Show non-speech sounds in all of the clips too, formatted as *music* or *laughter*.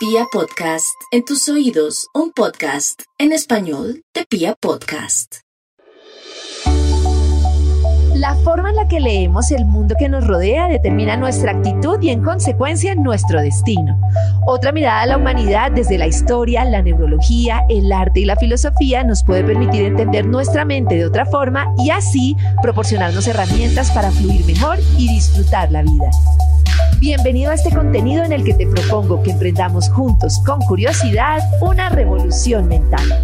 Pia Podcast, en tus oídos, un podcast en español de Pia Podcast. La forma en la que leemos el mundo que nos rodea determina nuestra actitud y en consecuencia nuestro destino. Otra mirada a la humanidad desde la historia, la neurología, el arte y la filosofía nos puede permitir entender nuestra mente de otra forma y así proporcionarnos herramientas para fluir mejor y disfrutar la vida. Bienvenido a este contenido en el que te propongo que emprendamos juntos con curiosidad una revolución mental.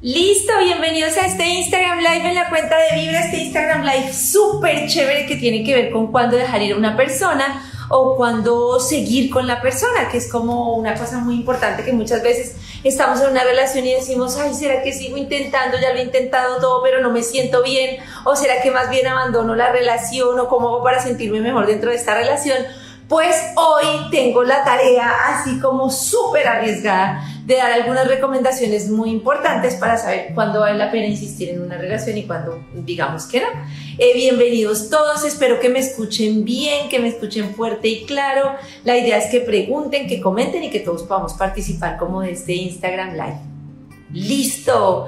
Listo, bienvenidos a este Instagram Live en la cuenta de Vibra, este Instagram Live súper chévere que tiene que ver con cuándo dejar ir a una persona o cuándo seguir con la persona, que es como una cosa muy importante que muchas veces estamos en una relación y decimos, ay, ¿será que sigo intentando? Ya lo he intentado todo, pero no me siento bien, o ¿será que más bien abandono la relación o cómo hago para sentirme mejor dentro de esta relación? Pues hoy tengo la tarea así como súper arriesgada de dar algunas recomendaciones muy importantes para saber cuándo vale la pena insistir en una relación y cuándo digamos que no. Eh, bienvenidos todos, espero que me escuchen bien, que me escuchen fuerte y claro. La idea es que pregunten, que comenten y que todos podamos participar como de este Instagram Live. Listo.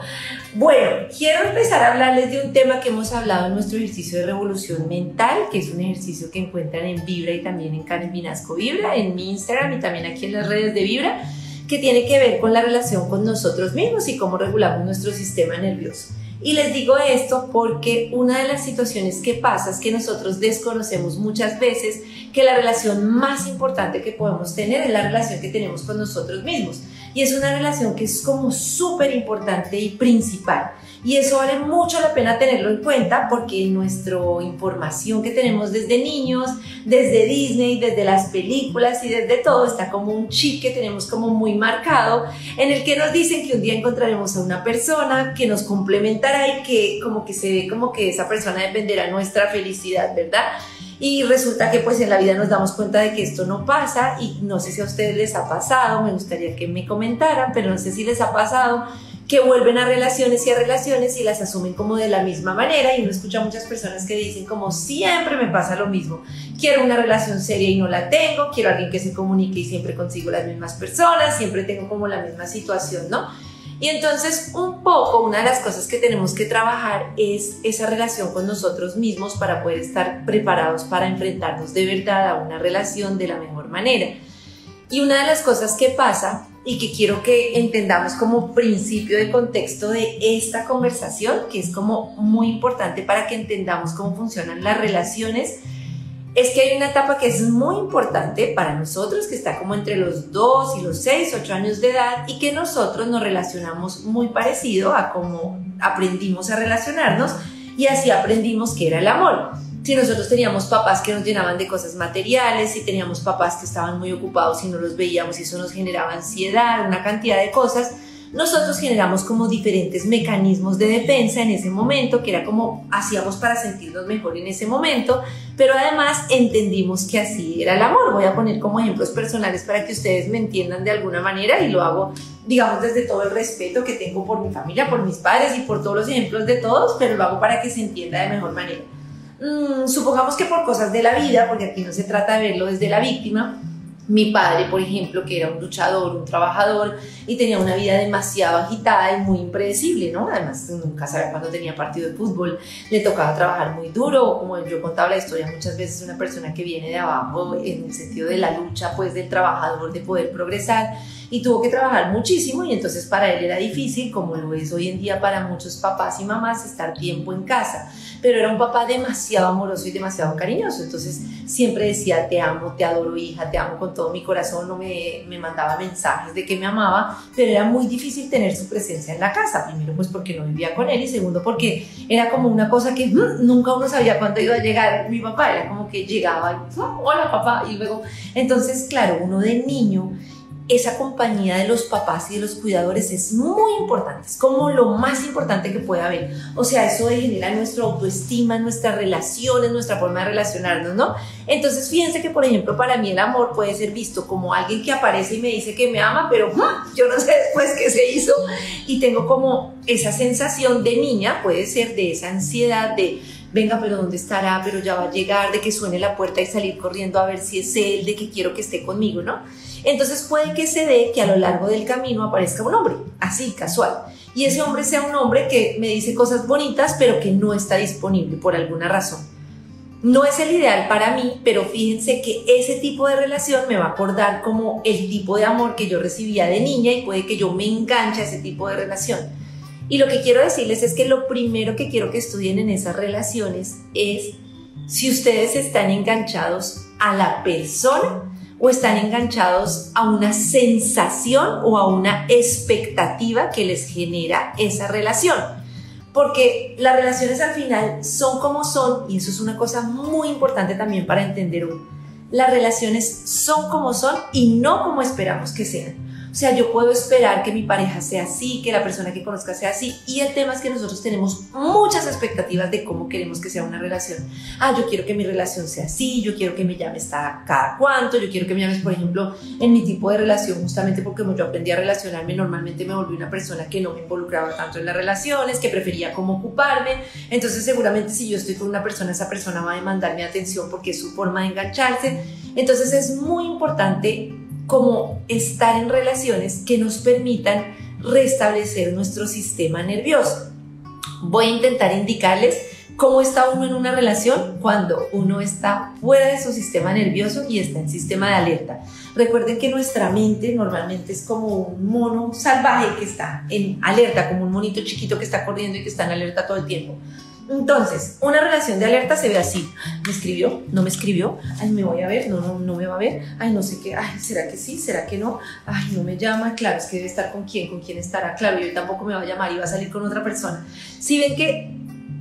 Bueno, quiero empezar a hablarles de un tema que hemos hablado en nuestro ejercicio de revolución mental, que es un ejercicio que encuentran en Vibra y también en Karen Vinasco Vibra, en mi Instagram y también aquí en las redes de Vibra, que tiene que ver con la relación con nosotros mismos y cómo regulamos nuestro sistema nervioso. Y les digo esto porque una de las situaciones que pasa es que nosotros desconocemos muchas veces que la relación más importante que podemos tener es la relación que tenemos con nosotros mismos. Y es una relación que es como súper importante y principal. Y eso vale mucho la pena tenerlo en cuenta porque nuestra información que tenemos desde niños, desde Disney, desde las películas y desde todo, está como un chip que tenemos como muy marcado en el que nos dicen que un día encontraremos a una persona que nos complementará y que como que se ve como que esa persona dependerá nuestra felicidad, ¿verdad? Y resulta que pues en la vida nos damos cuenta de que esto no pasa y no sé si a ustedes les ha pasado, me gustaría que me comentaran, pero no sé si les ha pasado que vuelven a relaciones y a relaciones y las asumen como de la misma manera y uno escucha a muchas personas que dicen como siempre me pasa lo mismo, quiero una relación seria y no la tengo, quiero alguien que se comunique y siempre consigo las mismas personas, siempre tengo como la misma situación, ¿no? Y entonces un poco una de las cosas que tenemos que trabajar es esa relación con nosotros mismos para poder estar preparados para enfrentarnos de verdad a una relación de la mejor manera. Y una de las cosas que pasa y que quiero que entendamos como principio de contexto de esta conversación, que es como muy importante para que entendamos cómo funcionan las relaciones, es que hay una etapa que es muy importante para nosotros, que está como entre los 2 y los 6, 8 años de edad, y que nosotros nos relacionamos muy parecido a cómo aprendimos a relacionarnos y así aprendimos que era el amor. Si nosotros teníamos papás que nos llenaban de cosas materiales, si teníamos papás que estaban muy ocupados y no los veíamos y eso nos generaba ansiedad, una cantidad de cosas, nosotros generamos como diferentes mecanismos de defensa en ese momento, que era como hacíamos para sentirnos mejor en ese momento, pero además entendimos que así era el amor. Voy a poner como ejemplos personales para que ustedes me entiendan de alguna manera y lo hago, digamos, desde todo el respeto que tengo por mi familia, por mis padres y por todos los ejemplos de todos, pero lo hago para que se entienda de mejor manera. Mm, supongamos que por cosas de la vida, porque aquí no se trata de verlo desde la víctima, mi padre, por ejemplo, que era un luchador, un trabajador y tenía una vida demasiado agitada y muy impredecible, ¿no? Además, nunca sabía cuándo tenía partido de fútbol, le tocaba trabajar muy duro, como yo contaba la historia muchas veces, una persona que viene de abajo en el sentido de la lucha, pues, del trabajador, de poder progresar y tuvo que trabajar muchísimo y entonces para él era difícil, como lo es hoy en día para muchos papás y mamás, estar tiempo en casa pero era un papá demasiado amoroso y demasiado cariñoso. Entonces siempre decía, te amo, te adoro hija, te amo con todo mi corazón, no me, me mandaba mensajes de que me amaba, pero era muy difícil tener su presencia en la casa. Primero pues porque no vivía con él y segundo porque era como una cosa que mm, nunca uno sabía cuándo iba a llegar mi papá. Era como que llegaba y, mm, hola papá, y luego, entonces claro, uno de niño esa compañía de los papás y de los cuidadores es muy importante, es como lo más importante que puede haber. O sea, eso genera nuestra autoestima, nuestras relaciones, nuestra forma de relacionarnos, ¿no? Entonces, fíjense que, por ejemplo, para mí el amor puede ser visto como alguien que aparece y me dice que me ama, pero ¡ah! yo no sé después qué se hizo y tengo como esa sensación de niña, puede ser de esa ansiedad de venga, pero ¿dónde estará? Pero ya va a llegar, de que suene la puerta y salir corriendo a ver si es él, de que quiero que esté conmigo, ¿no? Entonces puede que se dé que a lo largo del camino aparezca un hombre, así, casual. Y ese hombre sea un hombre que me dice cosas bonitas, pero que no está disponible por alguna razón. No es el ideal para mí, pero fíjense que ese tipo de relación me va a acordar como el tipo de amor que yo recibía de niña y puede que yo me enganche a ese tipo de relación. Y lo que quiero decirles es que lo primero que quiero que estudien en esas relaciones es si ustedes están enganchados a la persona o están enganchados a una sensación o a una expectativa que les genera esa relación porque las relaciones al final son como son, y eso es una cosa muy importante también para entender. Las relaciones son como son y no como esperamos que sean. O sea, yo puedo esperar que mi pareja sea así, que la persona que conozca sea así. Y el tema es que nosotros tenemos muchas expectativas de cómo queremos que sea una relación. Ah, yo quiero que mi relación sea así, yo quiero que me llames cada cuánto, yo quiero que me llames, por ejemplo, en mi tipo de relación, justamente porque como yo aprendí a relacionarme, normalmente me volví una persona que no me involucraba tanto en las relaciones, que prefería cómo ocuparme. Entonces, seguramente si yo estoy con una persona, esa persona va a demandarme atención porque es su forma de engancharse. Entonces, es muy importante como estar en relaciones que nos permitan restablecer nuestro sistema nervioso. Voy a intentar indicarles cómo está uno en una relación cuando uno está fuera de su sistema nervioso y está en sistema de alerta. Recuerden que nuestra mente normalmente es como un mono salvaje que está en alerta, como un monito chiquito que está corriendo y que está en alerta todo el tiempo. Entonces, una relación de alerta se ve así. ¿Me escribió? ¿No me escribió? Ay, me voy a ver. No, no, no me va a ver. Ay, no sé qué. Ay, ¿será que sí? ¿Será que no? Ay, no me llama. Claro, es que debe estar con quién, con quién estará. Claro, yo tampoco me va a llamar y va a salir con otra persona. Si ven que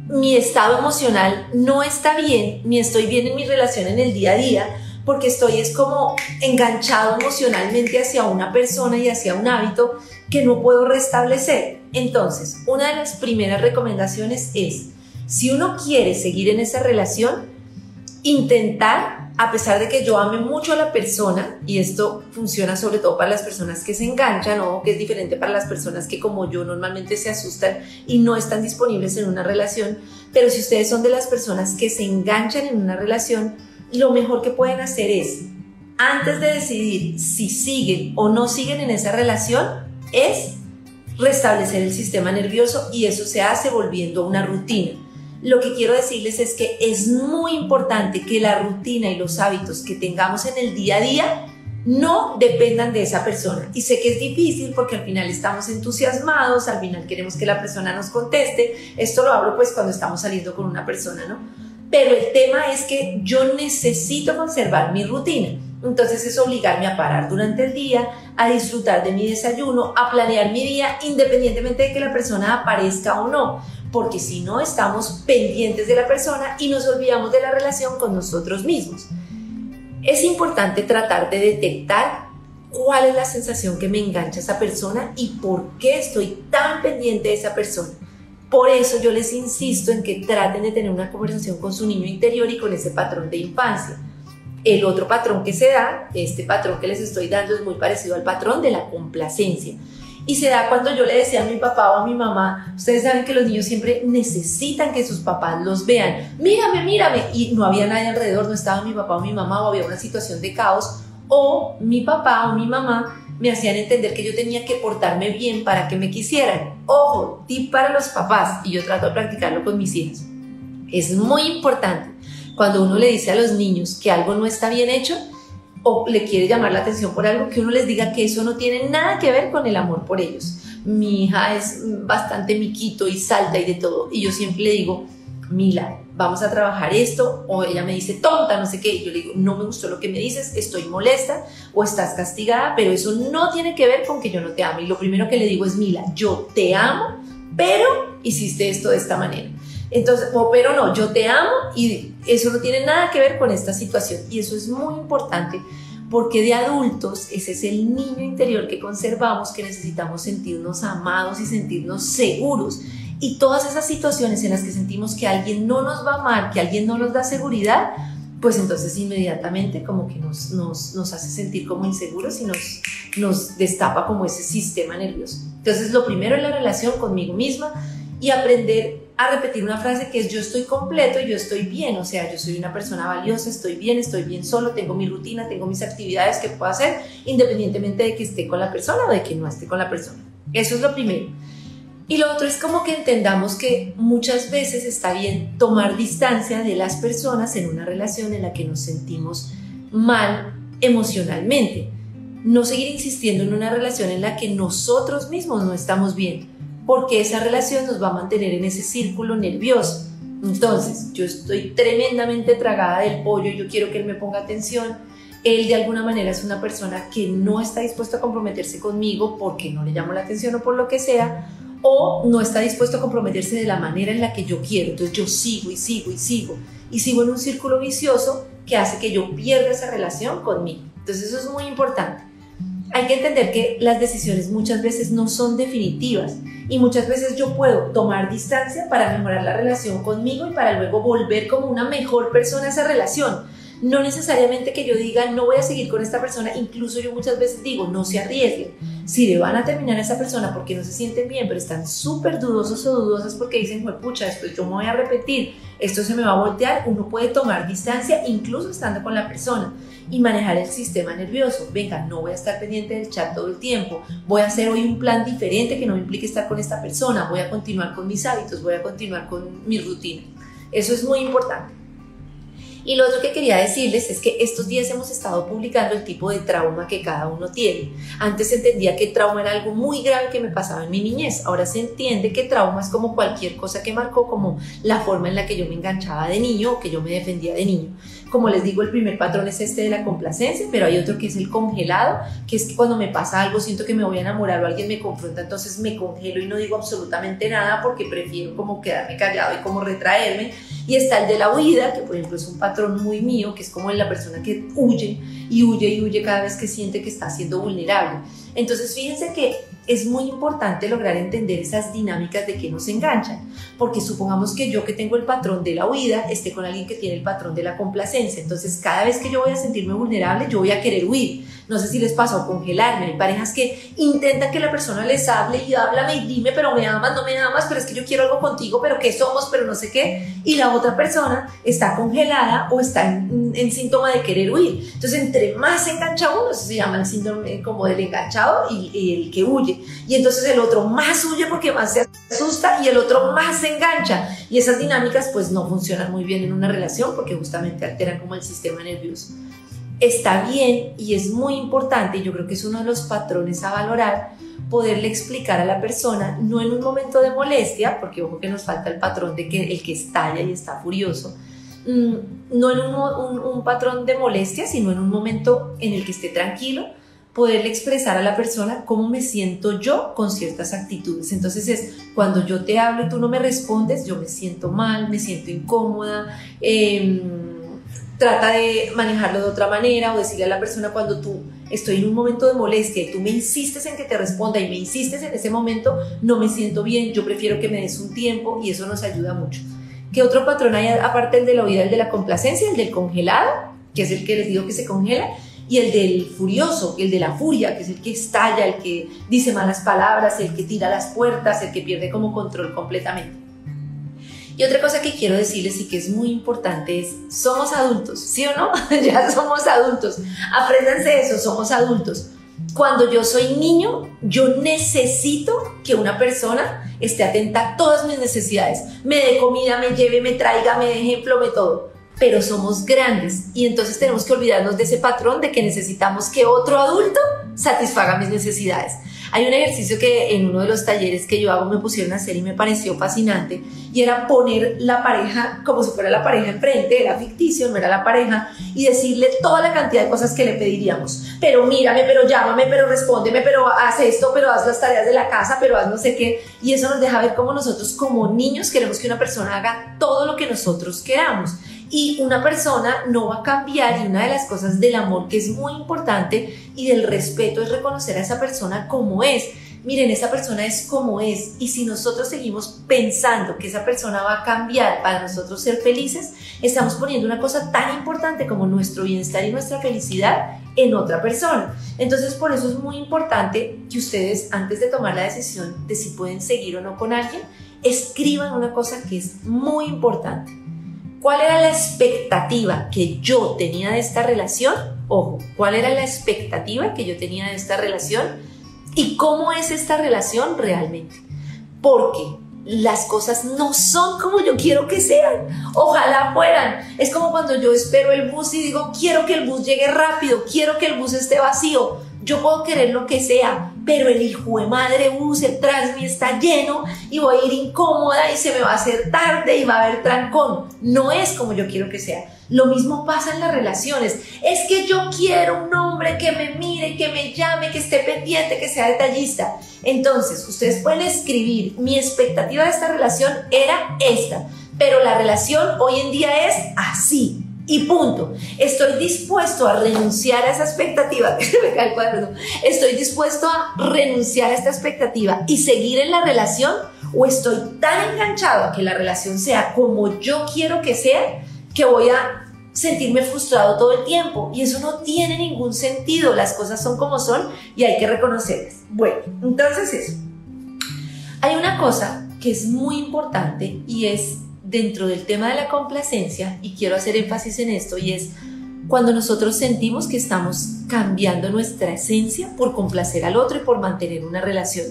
mi estado emocional no está bien, ni estoy bien en mi relación en el día a día, porque estoy es como enganchado emocionalmente hacia una persona y hacia un hábito que no puedo restablecer. Entonces, una de las primeras recomendaciones es si uno quiere seguir en esa relación, intentar, a pesar de que yo ame mucho a la persona, y esto funciona sobre todo para las personas que se enganchan o que es diferente para las personas que como yo normalmente se asustan y no están disponibles en una relación, pero si ustedes son de las personas que se enganchan en una relación, lo mejor que pueden hacer es, antes de decidir si siguen o no siguen en esa relación, es restablecer el sistema nervioso y eso se hace volviendo una rutina. Lo que quiero decirles es que es muy importante que la rutina y los hábitos que tengamos en el día a día no dependan de esa persona. Y sé que es difícil porque al final estamos entusiasmados, al final queremos que la persona nos conteste. Esto lo hablo pues cuando estamos saliendo con una persona, ¿no? Pero el tema es que yo necesito conservar mi rutina. Entonces es obligarme a parar durante el día, a disfrutar de mi desayuno, a planear mi día independientemente de que la persona aparezca o no porque si no estamos pendientes de la persona y nos olvidamos de la relación con nosotros mismos. Es importante tratar de detectar cuál es la sensación que me engancha esa persona y por qué estoy tan pendiente de esa persona. Por eso yo les insisto en que traten de tener una conversación con su niño interior y con ese patrón de infancia. El otro patrón que se da, este patrón que les estoy dando es muy parecido al patrón de la complacencia. Y se da cuando yo le decía a mi papá o a mi mamá, ustedes saben que los niños siempre necesitan que sus papás los vean, mírame, mírame, y no había nadie alrededor, no estaba mi papá o mi mamá o había una situación de caos, o mi papá o mi mamá me hacían entender que yo tenía que portarme bien para que me quisieran. Ojo, tip para los papás, y yo trato de practicarlo con mis hijas. Es muy importante cuando uno le dice a los niños que algo no está bien hecho, o le quiere llamar la atención por algo, que uno les diga que eso no tiene nada que ver con el amor por ellos. Mi hija es bastante miquito y salta y de todo. Y yo siempre le digo, Mila, vamos a trabajar esto. O ella me dice, tonta, no sé qué. Yo le digo, no me gustó lo que me dices, estoy molesta o estás castigada, pero eso no tiene que ver con que yo no te amo. Y lo primero que le digo es, Mila, yo te amo, pero hiciste esto de esta manera. Entonces, o pero no, yo te amo y eso no tiene nada que ver con esta situación. Y eso es muy importante porque de adultos ese es el niño interior que conservamos, que necesitamos sentirnos amados y sentirnos seguros. Y todas esas situaciones en las que sentimos que alguien no nos va a amar, que alguien no nos da seguridad, pues entonces inmediatamente como que nos, nos, hace sentir como inseguros y nos, nos destapa como ese sistema nervioso. Entonces lo primero es la relación conmigo misma y aprender a repetir una frase que es yo estoy completo y yo estoy bien, o sea, yo soy una persona valiosa, estoy bien, estoy bien solo, tengo mi rutina, tengo mis actividades que puedo hacer independientemente de que esté con la persona o de que no esté con la persona. Eso es lo primero. Y lo otro es como que entendamos que muchas veces está bien tomar distancia de las personas en una relación en la que nos sentimos mal emocionalmente. No seguir insistiendo en una relación en la que nosotros mismos no estamos bien, porque esa relación nos va a mantener en ese círculo nervioso. Entonces, yo estoy tremendamente tragada del pollo, yo quiero que él me ponga atención. Él de alguna manera es una persona que no está dispuesto a comprometerse conmigo porque no le llamo la atención o por lo que sea, o no está dispuesto a comprometerse de la manera en la que yo quiero. Entonces yo sigo y sigo y sigo y sigo en un círculo vicioso que hace que yo pierda esa relación conmigo. Entonces eso es muy importante. Hay que entender que las decisiones muchas veces no son definitivas y muchas veces yo puedo tomar distancia para mejorar la relación conmigo y para luego volver como una mejor persona a esa relación. No necesariamente que yo diga no voy a seguir con esta persona, incluso yo muchas veces digo no se arriesguen. Si le van a terminar a esa persona porque no se sienten bien, pero están súper dudosos o dudosas porque dicen, pucha, esto yo me voy a repetir, esto se me va a voltear, uno puede tomar distancia incluso estando con la persona y manejar el sistema nervioso. Venga, no voy a estar pendiente del chat todo el tiempo, voy a hacer hoy un plan diferente que no me implique estar con esta persona, voy a continuar con mis hábitos, voy a continuar con mi rutina. Eso es muy importante. Y lo otro que quería decirles es que estos días hemos estado publicando el tipo de trauma que cada uno tiene. Antes entendía que trauma era algo muy grave que me pasaba en mi niñez. Ahora se entiende que trauma es como cualquier cosa que marcó, como la forma en la que yo me enganchaba de niño o que yo me defendía de niño. Como les digo, el primer patrón es este de la complacencia, pero hay otro que es el congelado, que es cuando me pasa algo siento que me voy a enamorar o alguien me confronta, entonces me congelo y no digo absolutamente nada porque prefiero como quedarme callado y como retraerme. Y está el de la huida, que por ejemplo es un patrón muy mío, que es como en la persona que huye y huye y huye cada vez que siente que está siendo vulnerable. Entonces fíjense que es muy importante lograr entender esas dinámicas de que nos enganchan, porque supongamos que yo que tengo el patrón de la huida esté con alguien que tiene el patrón de la complacencia, entonces cada vez que yo voy a sentirme vulnerable, yo voy a querer huir. No sé si les pasa o congelarme. Hay parejas que intentan que la persona les hable y háblame y dime, pero me amas, no me amas, pero es que yo quiero algo contigo, pero ¿qué somos? Pero no sé qué. Y la otra persona está congelada o está en, síntoma de querer huir. Entonces, entre más engancha uno, eso se llama el síndrome como del enganchado y el que huye y entonces el otro más huye porque más se asusta y el otro más se engancha. Y esas dinámicas pues no funcionan muy bien en una relación porque justamente alteran como el sistema nervioso. Está bien y es muy importante, y yo creo que es uno de los patrones a valorar, poderle explicar a la persona, no en un momento de molestia, porque ojo que nos falta el patrón de que el que estalla y está furioso, mm, no en un, un patrón de molestia, sino en un momento en el que esté tranquilo, poderle expresar a la persona cómo me siento yo con ciertas actitudes. Entonces es cuando yo te hablo y tú no me respondes, yo me siento mal, me siento incómoda. Em, trata de manejarlo de otra manera o decirle a la persona cuando tú estoy en un momento de molestia y tú me insistes en que te responda y me insistes en ese momento, no me siento bien, yo prefiero que me des un tiempo y eso nos ayuda mucho. ¿Qué otro patrón hay aparte del de la huida, el de la complacencia, el del congelado, que es el que les digo que se congela? Y el del furioso, el de la furia, que es el que estalla, el que dice malas palabras, el que tira las puertas, el que pierde como control completamente. Y otra cosa que quiero decirles y que es muy importante es, somos adultos, ¿sí o no? *laughs* ya somos adultos. Apréndanse eso, somos adultos. Cuando yo soy niño, yo necesito que una persona esté atenta a todas mis necesidades. Me dé comida, me lleve, me traiga, me dé ejemplo, me todo pero somos grandes y entonces tenemos que olvidarnos de ese patrón de que necesitamos que otro adulto satisfaga mis necesidades. Hay un ejercicio que en uno de los talleres que yo hago me pusieron a hacer y me pareció fascinante y era poner la pareja como si fuera la pareja enfrente, era ficticio, no era la pareja, y decirle toda la cantidad de cosas que le pediríamos. Pero mírame, pero llámame, pero respóndeme, pero haz esto, pero haz las tareas de la casa, pero haz no sé qué. Y eso nos deja ver cómo nosotros como niños queremos que una persona haga todo lo que nosotros queramos y una persona no va a cambiar y una de las cosas del amor que es muy importante y del respeto es reconocer a esa persona como es. Miren, esa persona es como es y si nosotros seguimos pensando que esa persona va a cambiar para nosotros ser felices, estamos poniendo una cosa tan importante como nuestro bienestar y nuestra felicidad en otra persona. Entonces, por eso es muy importante que ustedes, antes de tomar la decisión de si pueden seguir o no con alguien, escriban una cosa que es muy importante. ¿Cuál era la expectativa que yo tenía de esta relación? Ojo, ¿cuál era la expectativa que yo tenía de esta relación? ¿Y cómo es esta relación realmente? Porque las cosas no son como yo quiero que sean. Ojalá fueran. Es como cuando yo espero el bus y digo, quiero que el bus llegue rápido, quiero que el bus esté vacío. Yo puedo querer lo que sea, pero el hijo de madre bus, el mí está lleno y voy a ir incómoda y se me va a hacer tarde y va a haber trancón. No es como yo quiero que sea. Lo mismo pasa en las relaciones. Es que yo quiero un hombre que me mire, que me llame, que esté pendiente, que sea detallista. Entonces, ustedes pueden escribir, mi expectativa de esta relación era esta, pero la relación hoy en día es así. Y punto. Estoy dispuesto a renunciar a esa expectativa. *laughs* Estoy dispuesto a renunciar a esta expectativa y seguir en la relación. O estoy tan enganchado a que la relación sea como yo quiero que sea que voy a sentirme frustrado todo el tiempo. Y eso no tiene ningún sentido. Las cosas son como son y hay que reconocerlas. Bueno, entonces eso. Hay una cosa que es muy importante y es dentro del tema de la complacencia, y quiero hacer énfasis en esto, y es cuando nosotros sentimos que estamos cambiando nuestra esencia por complacer al otro y por mantener una relación.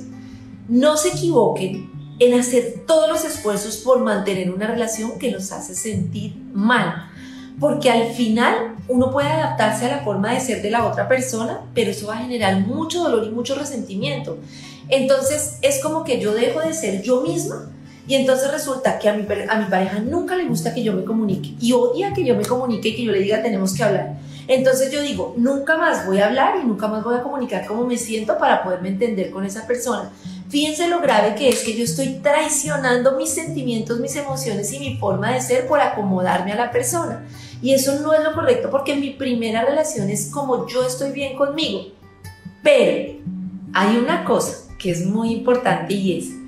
No se equivoquen en hacer todos los esfuerzos por mantener una relación que nos hace sentir mal, porque al final uno puede adaptarse a la forma de ser de la otra persona, pero eso va a generar mucho dolor y mucho resentimiento. Entonces es como que yo dejo de ser yo misma y entonces resulta que a mi, a mi pareja nunca le gusta que yo me comunique y odia que yo me comunique y que yo le diga tenemos que hablar. Entonces yo digo, nunca más voy a hablar y nunca más voy a comunicar cómo me siento para poderme entender con esa persona. Fíjense lo grave que es que yo estoy traicionando mis sentimientos, mis emociones y mi forma de ser por acomodarme a la persona. Y eso no es lo correcto porque mi primera relación es como yo estoy bien conmigo. Pero hay una cosa que es muy importante y es,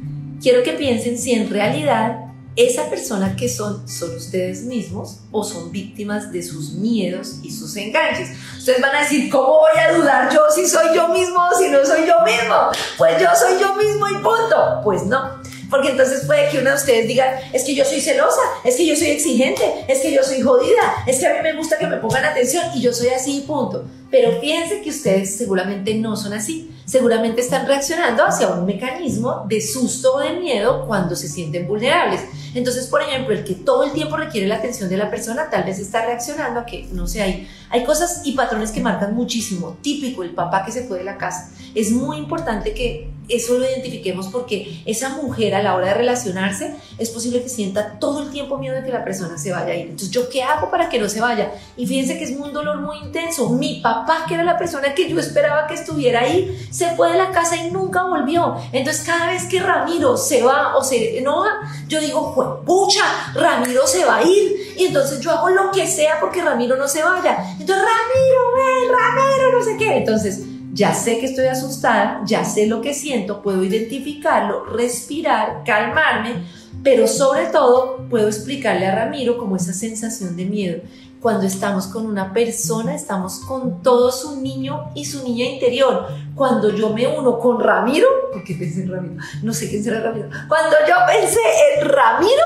quiero que piensen si en realidad esa persona que son son ustedes mismos o son víctimas de sus miedos y sus enganches. Ustedes van a decir, ¿cómo voy a dudar yo si soy yo mismo o si no soy yo mismo? Pues yo soy yo mismo y punto. Pues no. Porque entonces puede que uno de ustedes diga, es que yo soy celosa, es que yo soy exigente, es que yo soy jodida, es que a mí me gusta que me pongan atención y yo soy así y punto. Pero fíjense que ustedes seguramente no son así seguramente están reaccionando hacia un mecanismo de susto o de miedo cuando se sienten vulnerables. Entonces, por ejemplo, el que todo el tiempo requiere la atención de la persona tal vez está reaccionando a que, no sé, hay, hay cosas y patrones que marcan muchísimo. Típico, el papá que se fue de la casa. Es muy importante que eso lo identifiquemos porque esa mujer a la hora de relacionarse es posible que sienta todo el tiempo miedo de que la persona se vaya a ir. Entonces, ¿yo qué hago para que no se vaya? Y fíjense que es un dolor muy intenso. Mi papá, que era la persona que yo esperaba que estuviera ahí, se fue de la casa y nunca volvió. Entonces, cada vez que Ramiro se va o se enoja, yo digo, pucha, Ramiro se va a ir. Y entonces yo hago lo que sea porque Ramiro no se vaya. Entonces, Ramiro, ven, Ramiro, no sé qué. Entonces, ya sé que estoy asustada, ya sé lo que siento, puedo identificarlo, respirar, calmarme, pero sobre todo puedo explicarle a Ramiro como esa sensación de miedo. Cuando estamos con una persona, estamos con todo su niño y su niña interior. Cuando yo me uno con Ramiro, porque pensé en Ramiro, no sé quién será Ramiro. Cuando yo pensé en Ramiro,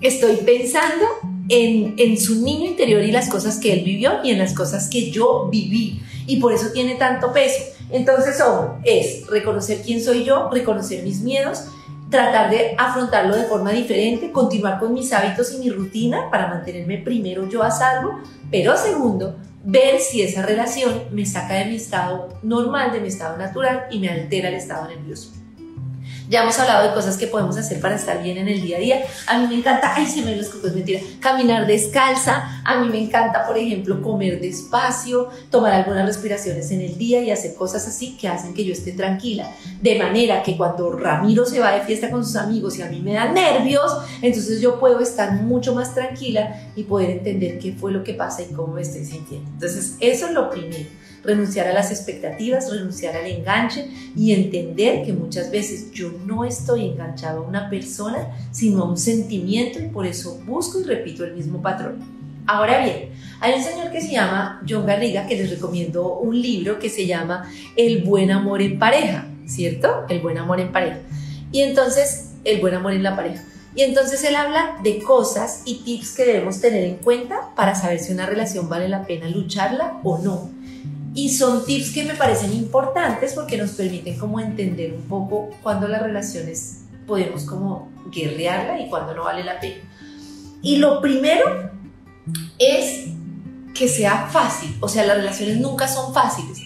estoy pensando en, en su niño interior y las cosas que él vivió y en las cosas que yo viví y por eso tiene tanto peso. Entonces, ojo, es reconocer quién soy yo, reconocer mis miedos, tratar de afrontarlo de forma diferente, continuar con mis hábitos y mi rutina para mantenerme primero yo a salvo, pero segundo, ver si esa relación me saca de mi estado normal, de mi estado natural y me altera el estado nervioso. Ya hemos hablado de cosas que podemos hacer para estar bien en el día a día. A mí me encanta, ay, se me los cocos, mentira, caminar descalza. A mí me encanta, por ejemplo, comer despacio, tomar algunas respiraciones en el día y hacer cosas así que hacen que yo esté tranquila. De manera que cuando Ramiro se va de fiesta con sus amigos y a mí me dan nervios, entonces yo puedo estar mucho más tranquila y poder entender qué fue lo que pasa y cómo me estoy sintiendo. Entonces, eso es lo primero renunciar a las expectativas, renunciar al enganche y entender que muchas veces yo no estoy enganchado a una persona, sino a un sentimiento y por eso busco y repito el mismo patrón. Ahora bien, hay un señor que se llama John Garriga que les recomiendo un libro que se llama El buen amor en pareja, ¿cierto? El buen amor en pareja. Y entonces el buen amor en la pareja. Y entonces él habla de cosas y tips que debemos tener en cuenta para saber si una relación vale la pena lucharla o no. Y son tips que me parecen importantes porque nos permiten como entender un poco cuándo las relaciones podemos como guerrearla y cuándo no vale la pena. Y lo primero es que sea fácil, o sea, las relaciones nunca son fáciles,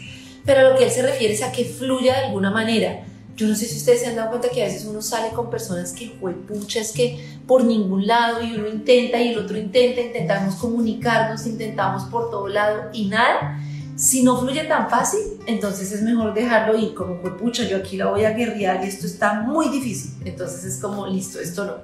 pero a lo que él se refiere es a que fluya de alguna manera. Yo no sé si ustedes se han dado cuenta que a veces uno sale con personas que, pucha, es que por ningún lado y uno intenta y el otro intenta, intentamos comunicarnos, intentamos por todo lado y nada si no fluye tan fácil, entonces es mejor dejarlo ir, como pues pucha, yo aquí la voy a guerrear y esto está muy difícil. Entonces es como, listo, esto no.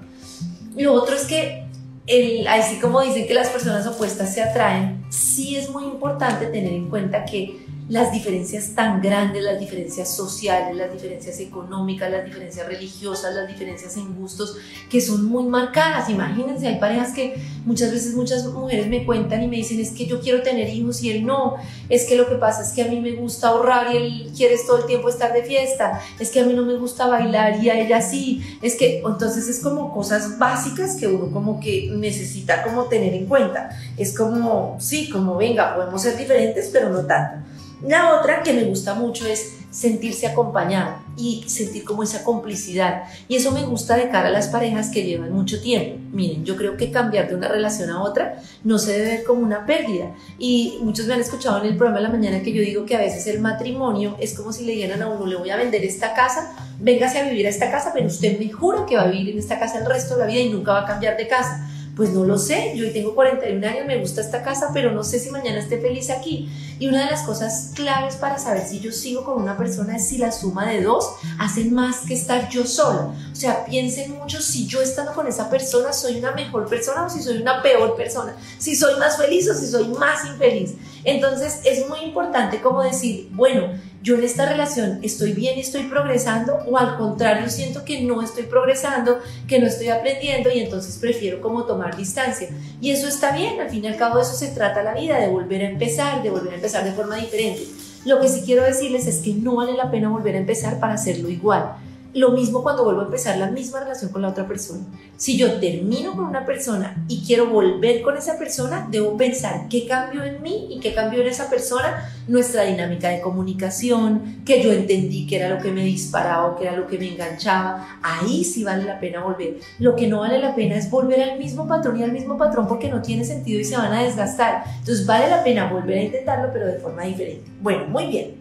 Lo otro es que, el, así como dicen que las personas opuestas se atraen, sí es muy importante tener en cuenta que las diferencias tan grandes, las diferencias sociales, las diferencias económicas, las diferencias religiosas, las diferencias en gustos, que son muy marcadas. Imagínense, hay parejas que muchas veces muchas mujeres me cuentan y me dicen, es que yo quiero tener hijos y él no, es que lo que pasa es que a mí me gusta ahorrar y él quiere todo el tiempo estar de fiesta, es que a mí no me gusta bailar y a ella sí, es que entonces es como cosas básicas que uno como que necesita como tener en cuenta. Es como, sí, como venga, podemos ser diferentes, pero no tanto. La otra que me gusta mucho es sentirse acompañado y sentir como esa complicidad. Y eso me gusta de cara a las parejas que llevan mucho tiempo. Miren, yo creo que cambiar de una relación a otra no se debe ver como una pérdida. Y muchos me han escuchado en el programa de la mañana que yo digo que a veces el matrimonio es como si le dijeran a uno, le voy a vender esta casa, véngase a vivir a esta casa, pero usted me jura que va a vivir en esta casa el resto de la vida y nunca va a cambiar de casa. Pues no lo sé, yo hoy tengo 41 años, me gusta esta casa, pero no sé si mañana esté feliz aquí. Y una de las cosas claves para saber si yo sigo con una persona es si la suma de dos hace más que estar yo sola. O sea, piensen mucho si yo estando con esa persona soy una mejor persona o si soy una peor persona, si soy más feliz o si soy más infeliz. Entonces es muy importante como decir, bueno, yo en esta relación estoy bien y estoy progresando o al contrario siento que no estoy progresando, que no estoy aprendiendo y entonces prefiero como tomar distancia. Y eso está bien, al fin y al cabo de eso se trata la vida, de volver a empezar, de volver a empezar de forma diferente. Lo que sí quiero decirles es que no vale la pena volver a empezar para hacerlo igual. Lo mismo cuando vuelvo a empezar la misma relación con la otra persona. Si yo termino con una persona y quiero volver con esa persona, debo pensar qué cambió en mí y qué cambió en esa persona, nuestra dinámica de comunicación, que yo entendí que era lo que me disparaba o que era lo que me enganchaba. Ahí sí vale la pena volver. Lo que no vale la pena es volver al mismo patrón y al mismo patrón porque no tiene sentido y se van a desgastar. Entonces vale la pena volver a intentarlo pero de forma diferente. Bueno, muy bien.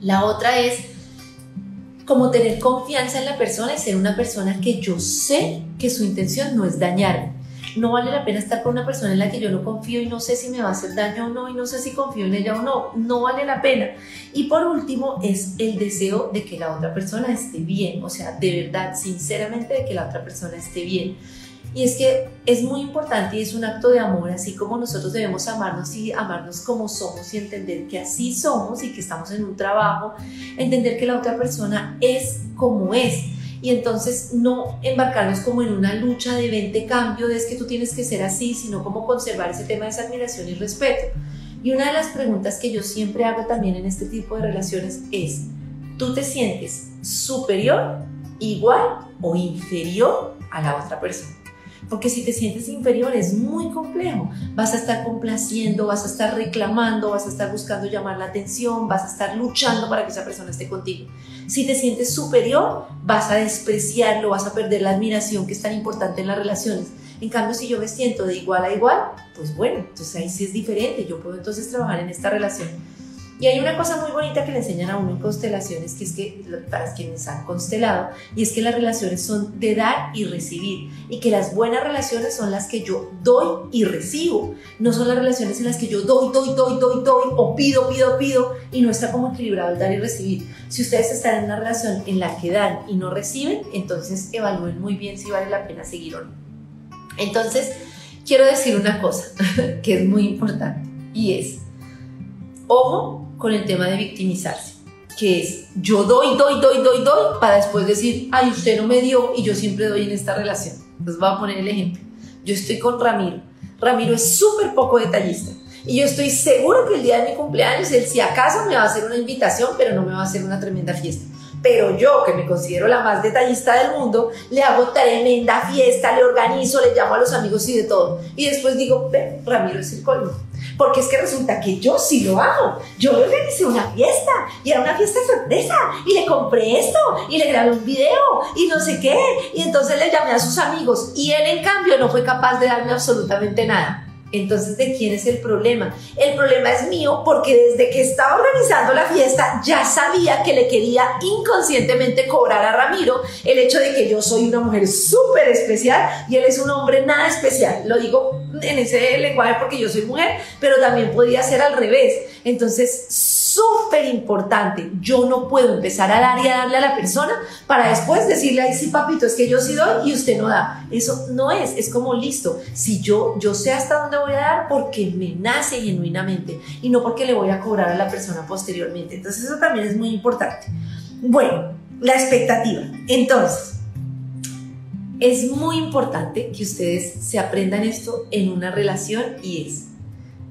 La otra es como tener confianza en la persona y ser una persona que yo sé que su intención no es dañar. No vale la pena estar con una persona en la que yo no confío y no sé si me va a hacer daño o no y no sé si confío en ella o no. No vale la pena. Y por último es el deseo de que la otra persona esté bien, o sea, de verdad, sinceramente, de que la otra persona esté bien. Y es que es muy importante y es un acto de amor, así como nosotros debemos amarnos y amarnos como somos y entender que así somos y que estamos en un trabajo, entender que la otra persona es como es. Y entonces no embarcarnos como en una lucha de 20 cambio, de es que tú tienes que ser así, sino como conservar ese tema de esa admiración y respeto. Y una de las preguntas que yo siempre hago también en este tipo de relaciones es, ¿tú te sientes superior, igual o inferior a la otra persona? Porque si te sientes inferior es muy complejo. Vas a estar complaciendo, vas a estar reclamando, vas a estar buscando llamar la atención, vas a estar luchando para que esa persona esté contigo. Si te sientes superior, vas a despreciarlo, vas a perder la admiración que es tan importante en las relaciones. En cambio, si yo me siento de igual a igual, pues bueno, entonces ahí sí es diferente. Yo puedo entonces trabajar en esta relación y hay una cosa muy bonita que le enseñan a uno en constelaciones, que es que para quienes han constelado, y es que las relaciones son de dar y recibir, y que las buenas relaciones son las que yo doy y recibo, no son las relaciones en las que yo doy, doy, doy, doy, doy, o pido, pido, pido, y no está como equilibrado el dar y recibir. Si ustedes están en una relación en la que dan y no reciben, entonces evalúen muy bien si vale la pena seguir o no. Entonces, quiero decir una cosa *laughs* que es muy importante, y es, ojo con el tema de victimizarse, que es yo doy, doy, doy, doy, doy, para después decir, ay, usted no me dio y yo siempre doy en esta relación. Les voy a poner el ejemplo. Yo estoy con Ramiro. Ramiro es súper poco detallista. Y yo estoy seguro que el día de mi cumpleaños, él si acaso me va a hacer una invitación, pero no me va a hacer una tremenda fiesta. Pero yo, que me considero la más detallista del mundo, le hago tremenda fiesta, le organizo, le llamo a los amigos y de todo. Y después digo, Ramiro es el colmo. Porque es que resulta que yo sí lo hago. Yo le organicé una fiesta y era una fiesta sorpresa y le compré esto y le grabé un video y no sé qué. Y entonces le llamé a sus amigos y él en cambio no fue capaz de darme absolutamente nada. Entonces, ¿de quién es el problema? El problema es mío porque desde que estaba organizando la fiesta ya sabía que le quería inconscientemente cobrar a Ramiro el hecho de que yo soy una mujer súper especial y él es un hombre nada especial. Lo digo en ese lenguaje porque yo soy mujer, pero también podría ser al revés. Entonces, súper importante. Yo no puedo empezar a dar y a darle a la persona para después decirle, ay, sí, papito, es que yo sí doy y usted no da. Eso no es, es como listo. Si yo, yo sé hasta dónde voy a dar porque me nace genuinamente y no porque le voy a cobrar a la persona posteriormente. Entonces, eso también es muy importante. Bueno, la expectativa. Entonces, es muy importante que ustedes se aprendan esto en una relación y es,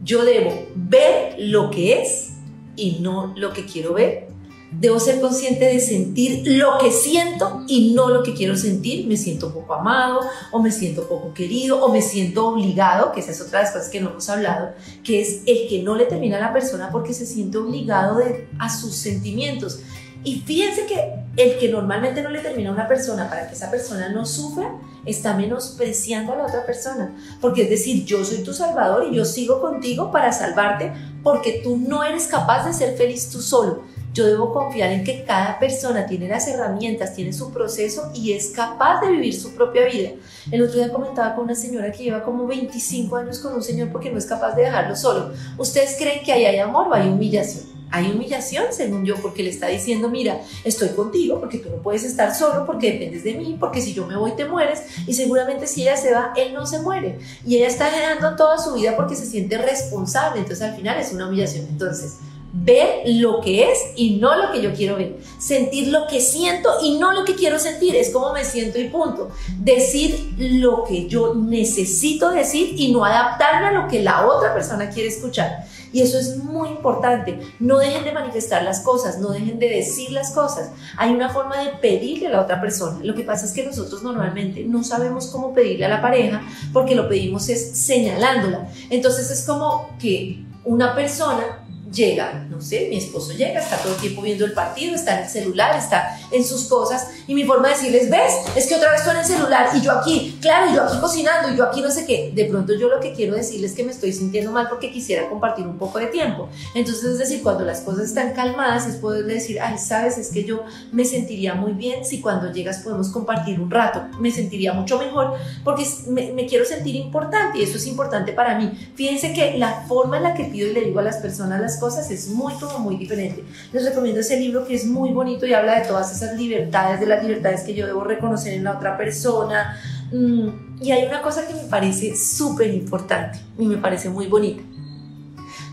yo debo ver lo que es y no lo que quiero ver. Debo ser consciente de sentir lo que siento y no lo que quiero sentir. Me siento poco amado o me siento poco querido o me siento obligado, que esa es otra de las cosas que no hemos hablado, que es el que no le termina a la persona porque se siente obligado a sus sentimientos. Y fíjense que el que normalmente no le termina a una persona para que esa persona no sufra, está menospreciando a la otra persona. Porque es decir, yo soy tu salvador y yo sigo contigo para salvarte porque tú no eres capaz de ser feliz tú solo. Yo debo confiar en que cada persona tiene las herramientas, tiene su proceso y es capaz de vivir su propia vida. El otro día comentaba con una señora que lleva como 25 años con un señor porque no es capaz de dejarlo solo. ¿Ustedes creen que ahí hay amor o hay humillación? Hay humillación, según yo, porque le está diciendo, mira, estoy contigo porque tú no puedes estar solo, porque dependes de mí, porque si yo me voy te mueres, y seguramente si ella se va, él no se muere. Y ella está generando toda su vida porque se siente responsable, entonces al final es una humillación. Entonces, ver lo que es y no lo que yo quiero ver. Sentir lo que siento y no lo que quiero sentir. Es como me siento y punto. Decir lo que yo necesito decir y no adaptarme a lo que la otra persona quiere escuchar. Y eso es muy importante. No dejen de manifestar las cosas, no dejen de decir las cosas. Hay una forma de pedirle a la otra persona. Lo que pasa es que nosotros normalmente no sabemos cómo pedirle a la pareja porque lo pedimos es señalándola. Entonces es como que una persona llega, no sé, mi esposo llega, está todo el tiempo viendo el partido, está en el celular, está en sus cosas, y mi forma de decirles, ves, es que otra vez tú en el celular, y yo aquí, claro, y yo aquí cocinando, y yo aquí no sé qué. De pronto yo lo que quiero decirles es que me estoy sintiendo mal porque quisiera compartir un poco de tiempo. Entonces, es decir, cuando las cosas están calmadas, es poderle decir, ay, sabes, es que yo me sentiría muy bien si cuando llegas podemos compartir un rato, me sentiría mucho mejor porque me, me quiero sentir importante, y eso es importante para mí. Fíjense que la forma en la que pido y le digo a las personas las cosas es muy, como muy diferente. Les recomiendo ese libro que es muy bonito y habla de todas esas libertades, de las libertades que yo debo reconocer en la otra persona. Mm, y hay una cosa que me parece súper importante y me parece muy bonita.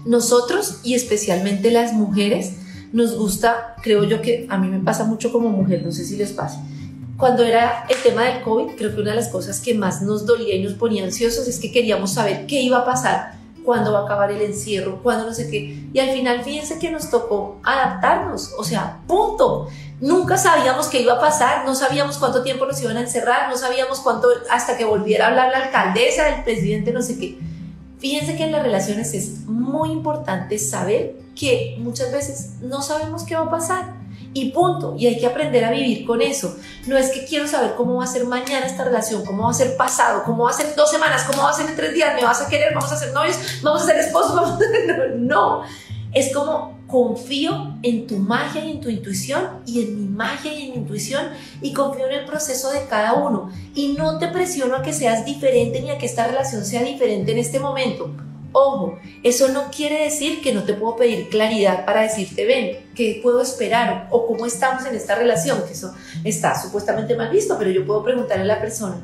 Nosotros y especialmente las mujeres nos gusta, creo yo que a mí me pasa mucho como mujer, no sé si les pasa. Cuando era el tema del COVID, creo que una de las cosas que más nos dolía y nos ponía ansiosos es que queríamos saber qué iba a pasar cuándo va a acabar el encierro, cuándo no sé qué. Y al final fíjense que nos tocó adaptarnos, o sea, punto. Nunca sabíamos qué iba a pasar, no sabíamos cuánto tiempo nos iban a encerrar, no sabíamos cuánto hasta que volviera a hablar la alcaldesa, el presidente, no sé qué. Fíjense que en las relaciones es muy importante saber que muchas veces no sabemos qué va a pasar y punto. Y hay que aprender a vivir con eso. No es que quiero saber cómo va a ser mañana esta relación, cómo va a ser pasado, cómo va a ser dos semanas, cómo va a ser en tres días, me vas a querer, vamos a ser novios, vamos a ser esposos, vamos a *laughs* No, es como confío en tu magia y en tu intuición y en mi magia y en mi intuición y confío en el proceso de cada uno y no te presiono a que seas diferente ni a que esta relación sea diferente en este momento Ojo, eso no quiere decir que no te puedo pedir claridad para decirte, ven, ¿qué puedo esperar? O cómo estamos en esta relación, que eso está supuestamente mal visto, pero yo puedo preguntarle a la persona.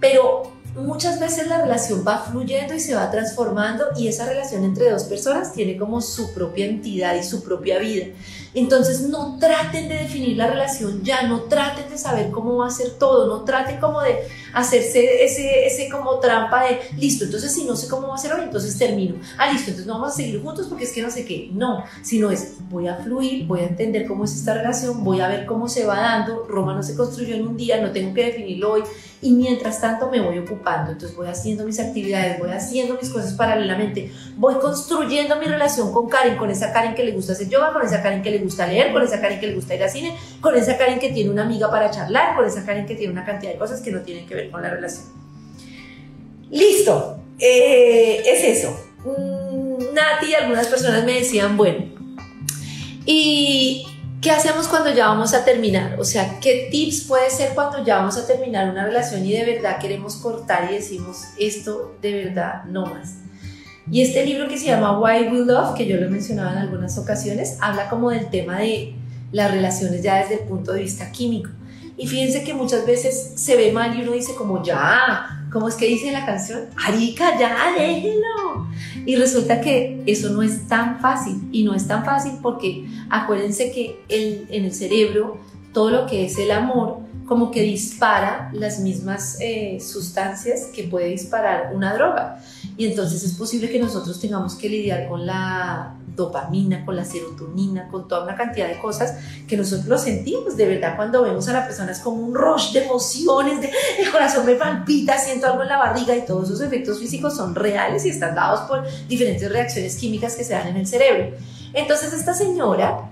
Pero muchas veces la relación va fluyendo y se va transformando y esa relación entre dos personas tiene como su propia entidad y su propia vida. Entonces no traten de definir la relación ya, no traten de saber cómo va a ser todo, no traten como de hacerse ese, ese como trampa de, listo, entonces si no sé cómo va a ser hoy, entonces termino. Ah, listo, entonces no vamos a seguir juntos porque es que no sé qué. No, sino es, voy a fluir, voy a entender cómo es esta relación, voy a ver cómo se va dando. Roma no se construyó en un día, no tengo que definirlo hoy. Y mientras tanto me voy ocupando, entonces voy haciendo mis actividades, voy haciendo mis cosas paralelamente, voy construyendo mi relación con Karen, con esa Karen que le gusta hacer yoga, con esa Karen que le gusta leer, con esa Karen que le gusta ir al cine, con esa Karen que tiene una amiga para charlar, con esa Karen que tiene una cantidad de cosas que no tienen que ver con la relación. Listo, eh, es eso. Nati y algunas personas me decían, bueno, ¿y qué hacemos cuando ya vamos a terminar? O sea, ¿qué tips puede ser cuando ya vamos a terminar una relación y de verdad queremos cortar y decimos, esto de verdad no más? Y este libro que se llama Why We Love, que yo lo he mencionado en algunas ocasiones, habla como del tema de las relaciones ya desde el punto de vista químico. Y fíjense que muchas veces se ve mal y uno dice como ya, ¿cómo es que dice la canción? Arica, ya, déjelo. Y resulta que eso no es tan fácil. Y no es tan fácil porque acuérdense que en el cerebro todo lo que es el amor como que dispara las mismas eh, sustancias que puede disparar una droga. Y entonces es posible que nosotros tengamos que lidiar con la dopamina, con la serotonina, con toda una cantidad de cosas que nosotros sentimos de verdad cuando vemos a la persona es como un rush de emociones, de, el corazón me palpita, siento algo en la barriga y todos esos efectos físicos son reales y están dados por diferentes reacciones químicas que se dan en el cerebro. Entonces esta señora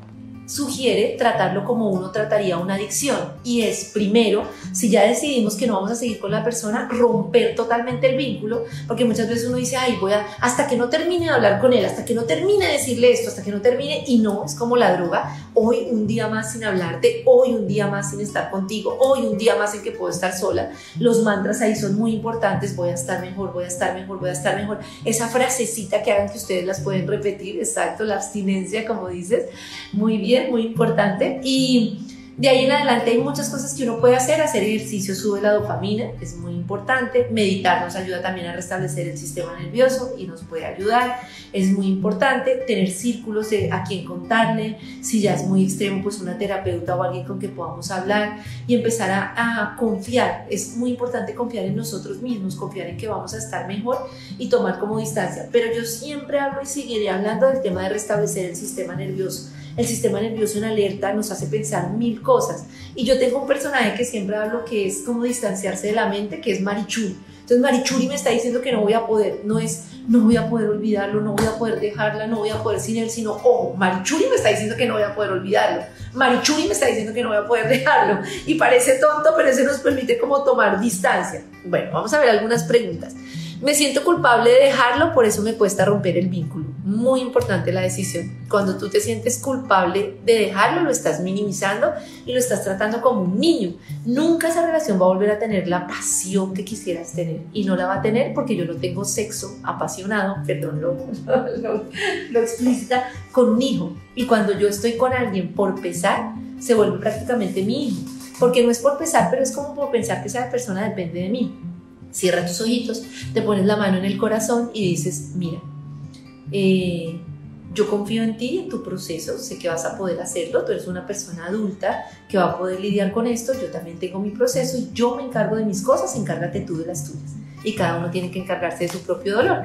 sugiere tratarlo como uno trataría una adicción. Y es primero, si ya decidimos que no vamos a seguir con la persona, romper totalmente el vínculo, porque muchas veces uno dice, ay, voy hasta que no termine de hablar con él, hasta que no termine de decirle esto, hasta que no termine, y no, es como la droga, hoy un día más sin hablarte, hoy un día más sin estar contigo, hoy un día más en que puedo estar sola, los mantras ahí son muy importantes, voy a estar mejor, voy a estar mejor, voy a estar mejor, esa frasecita que hagan que ustedes las pueden repetir, exacto, la abstinencia, como dices, muy bien, muy importante. Y de ahí en adelante hay muchas cosas que uno puede hacer. Hacer ejercicio sube la dopamina, es muy importante. Meditar nos ayuda también a restablecer el sistema nervioso y nos puede ayudar. Es muy importante tener círculos de a quien contarle. Si ya es muy extremo, pues una terapeuta o alguien con que podamos hablar y empezar a, a confiar. Es muy importante confiar en nosotros mismos, confiar en que vamos a estar mejor y tomar como distancia. Pero yo siempre hablo y seguiré hablando del tema de restablecer el sistema nervioso el sistema nervioso en alerta nos hace pensar mil cosas. Y yo tengo un personaje que siempre hablo que es como distanciarse de la mente, que es Marichuri. Entonces Marichuri me está diciendo que no voy a poder, no es no voy a poder olvidarlo, no voy a poder dejarla, no voy a poder sin él, sino, ojo, Marichuri me está diciendo que no voy a poder olvidarlo, Marichuri me está diciendo que no voy a poder dejarlo. Y parece tonto, pero eso nos permite como tomar distancia. Bueno, vamos a ver algunas preguntas. Me siento culpable de dejarlo, por eso me cuesta romper el vínculo. Muy importante la decisión. Cuando tú te sientes culpable de dejarlo, lo estás minimizando y lo estás tratando como un niño. Nunca esa relación va a volver a tener la pasión que quisieras tener. Y no la va a tener porque yo no tengo sexo apasionado, perdón, lo, *laughs* lo, lo explícita, con un hijo. Y cuando yo estoy con alguien por pesar, se vuelve prácticamente mi hijo. Porque no es por pesar, pero es como por pensar que esa persona depende de mí. Cierra tus ojitos, te pones la mano en el corazón y dices, mira, eh, yo confío en ti, en tu proceso, sé que vas a poder hacerlo, tú eres una persona adulta que va a poder lidiar con esto, yo también tengo mi proceso y yo me encargo de mis cosas, encárgate tú de las tuyas. Y cada uno tiene que encargarse de su propio dolor.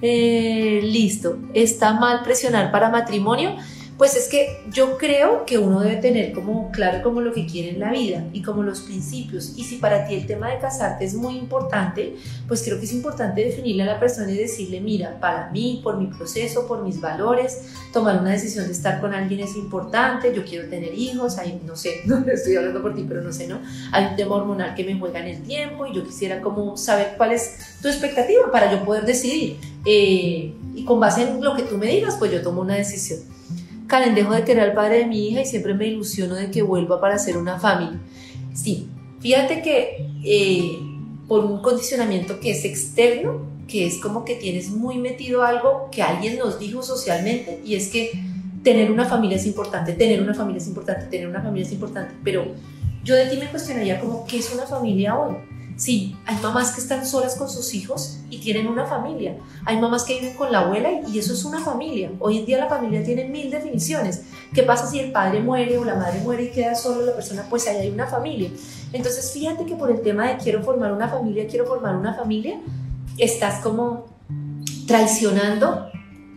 Eh, listo, ¿está mal presionar para matrimonio? Pues es que yo creo que uno debe tener como claro como lo que quiere en la vida y como los principios. Y si para ti el tema de casarte es muy importante, pues creo que es importante definirle a la persona y decirle, mira, para mí, por mi proceso, por mis valores, tomar una decisión de estar con alguien es importante, yo quiero tener hijos, ahí no sé, *laughs* no estoy hablando por ti, pero no sé, ¿no? Hay un tema hormonal que me juega en el tiempo y yo quisiera como saber cuál es tu expectativa para yo poder decidir. Eh, y con base en lo que tú me digas, pues yo tomo una decisión. Karen, dejo de querer al padre de mi hija y siempre me ilusiono de que vuelva para ser una familia. Sí, fíjate que eh, por un condicionamiento que es externo, que es como que tienes muy metido algo que alguien nos dijo socialmente, y es que tener una familia es importante, tener una familia es importante, tener una familia es importante, pero yo de ti me cuestionaría como, ¿qué es una familia hoy? Sí, hay mamás que están solas con sus hijos y tienen una familia. Hay mamás que viven con la abuela y eso es una familia. Hoy en día la familia tiene mil definiciones. ¿Qué pasa si el padre muere o la madre muere y queda solo la persona? Pues ahí hay una familia. Entonces fíjate que por el tema de quiero formar una familia, quiero formar una familia, estás como traicionando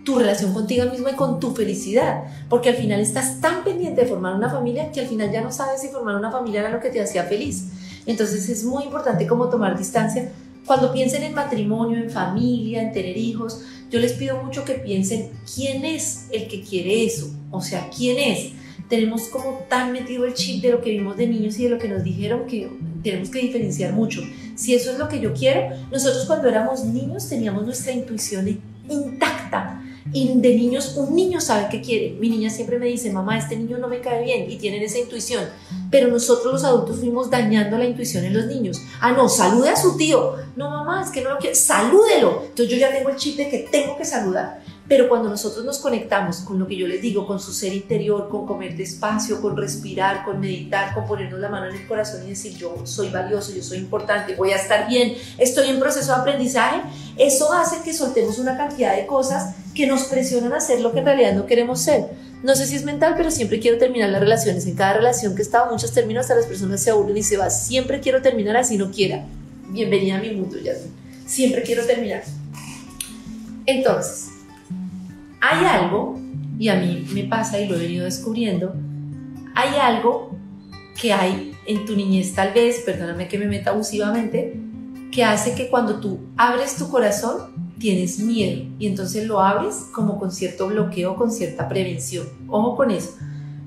tu relación contigo mismo y con tu felicidad, porque al final estás tan pendiente de formar una familia que al final ya no sabes si formar una familia era lo que te hacía feliz. Entonces es muy importante como tomar distancia. Cuando piensen en matrimonio, en familia, en tener hijos, yo les pido mucho que piensen quién es el que quiere eso, o sea, quién es. Tenemos como tan metido el chip de lo que vimos de niños y de lo que nos dijeron que tenemos que diferenciar mucho. Si eso es lo que yo quiero, nosotros cuando éramos niños teníamos nuestra intuición intacta y de niños, un niño sabe qué quiere. Mi niña siempre me dice, mamá, este niño no me cae bien y tienen esa intuición. Pero nosotros los adultos fuimos dañando la intuición en los niños. Ah, no, salude a su tío. No, mamá, es que no lo quiere. Salúdelo. Entonces yo ya tengo el chip de que tengo que saludar. Pero cuando nosotros nos conectamos con lo que yo les digo, con su ser interior, con comer despacio, con respirar, con meditar, con ponernos la mano en el corazón y decir yo soy valioso, yo soy importante, voy a estar bien, estoy en proceso de aprendizaje, eso hace que soltemos una cantidad de cosas que nos presionan a hacer lo que en realidad no queremos ser. No sé si es mental, pero siempre quiero terminar las relaciones. En cada relación que he estado, muchos términos, hasta las personas se aburren y se van. Siempre quiero terminar así no quiera. Bienvenida a mi mundo, ya. Siempre quiero terminar. Entonces, hay algo, y a mí me pasa y lo he venido descubriendo, hay algo que hay en tu niñez tal vez, perdóname que me meta abusivamente, que hace que cuando tú abres tu corazón tienes miedo y entonces lo abres como con cierto bloqueo, con cierta prevención. Ojo con eso.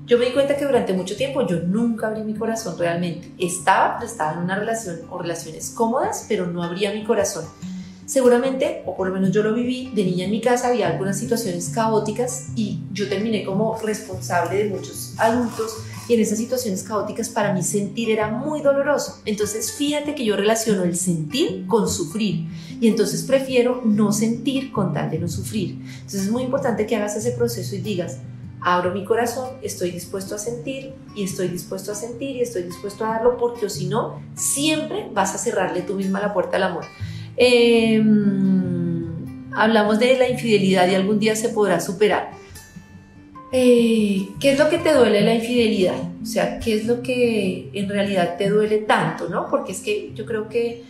Yo me di cuenta que durante mucho tiempo yo nunca abrí mi corazón realmente. Estaba, estaba en una relación o relaciones cómodas, pero no abría mi corazón. Seguramente, o por lo menos yo lo viví, de niña en mi casa había algunas situaciones caóticas y yo terminé como responsable de muchos adultos y en esas situaciones caóticas para mí sentir era muy doloroso. Entonces fíjate que yo relaciono el sentir con sufrir y entonces prefiero no sentir con tal de no sufrir. Entonces es muy importante que hagas ese proceso y digas, abro mi corazón, estoy dispuesto a sentir y estoy dispuesto a sentir y estoy dispuesto a darlo porque o si no, siempre vas a cerrarle tú misma la puerta al amor. Em, hablamos de la infidelidad y algún día se podrá superar. Eh, ¿Qué es lo que te duele la infidelidad? O sea, ¿qué es lo que en realidad te duele tanto, no? Porque es que yo creo que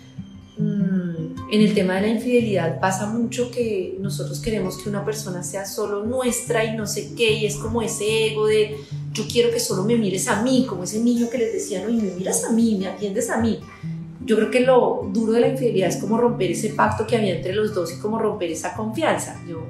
mm, en el tema de la infidelidad pasa mucho que nosotros queremos que una persona sea solo nuestra y no sé qué, y es como ese ego de yo quiero que solo me mires a mí, como ese niño que les decía, no, y me miras a mí, me atiendes a mí yo creo que lo duro de la infidelidad es como romper ese pacto que había entre los dos y como romper esa confianza. Yo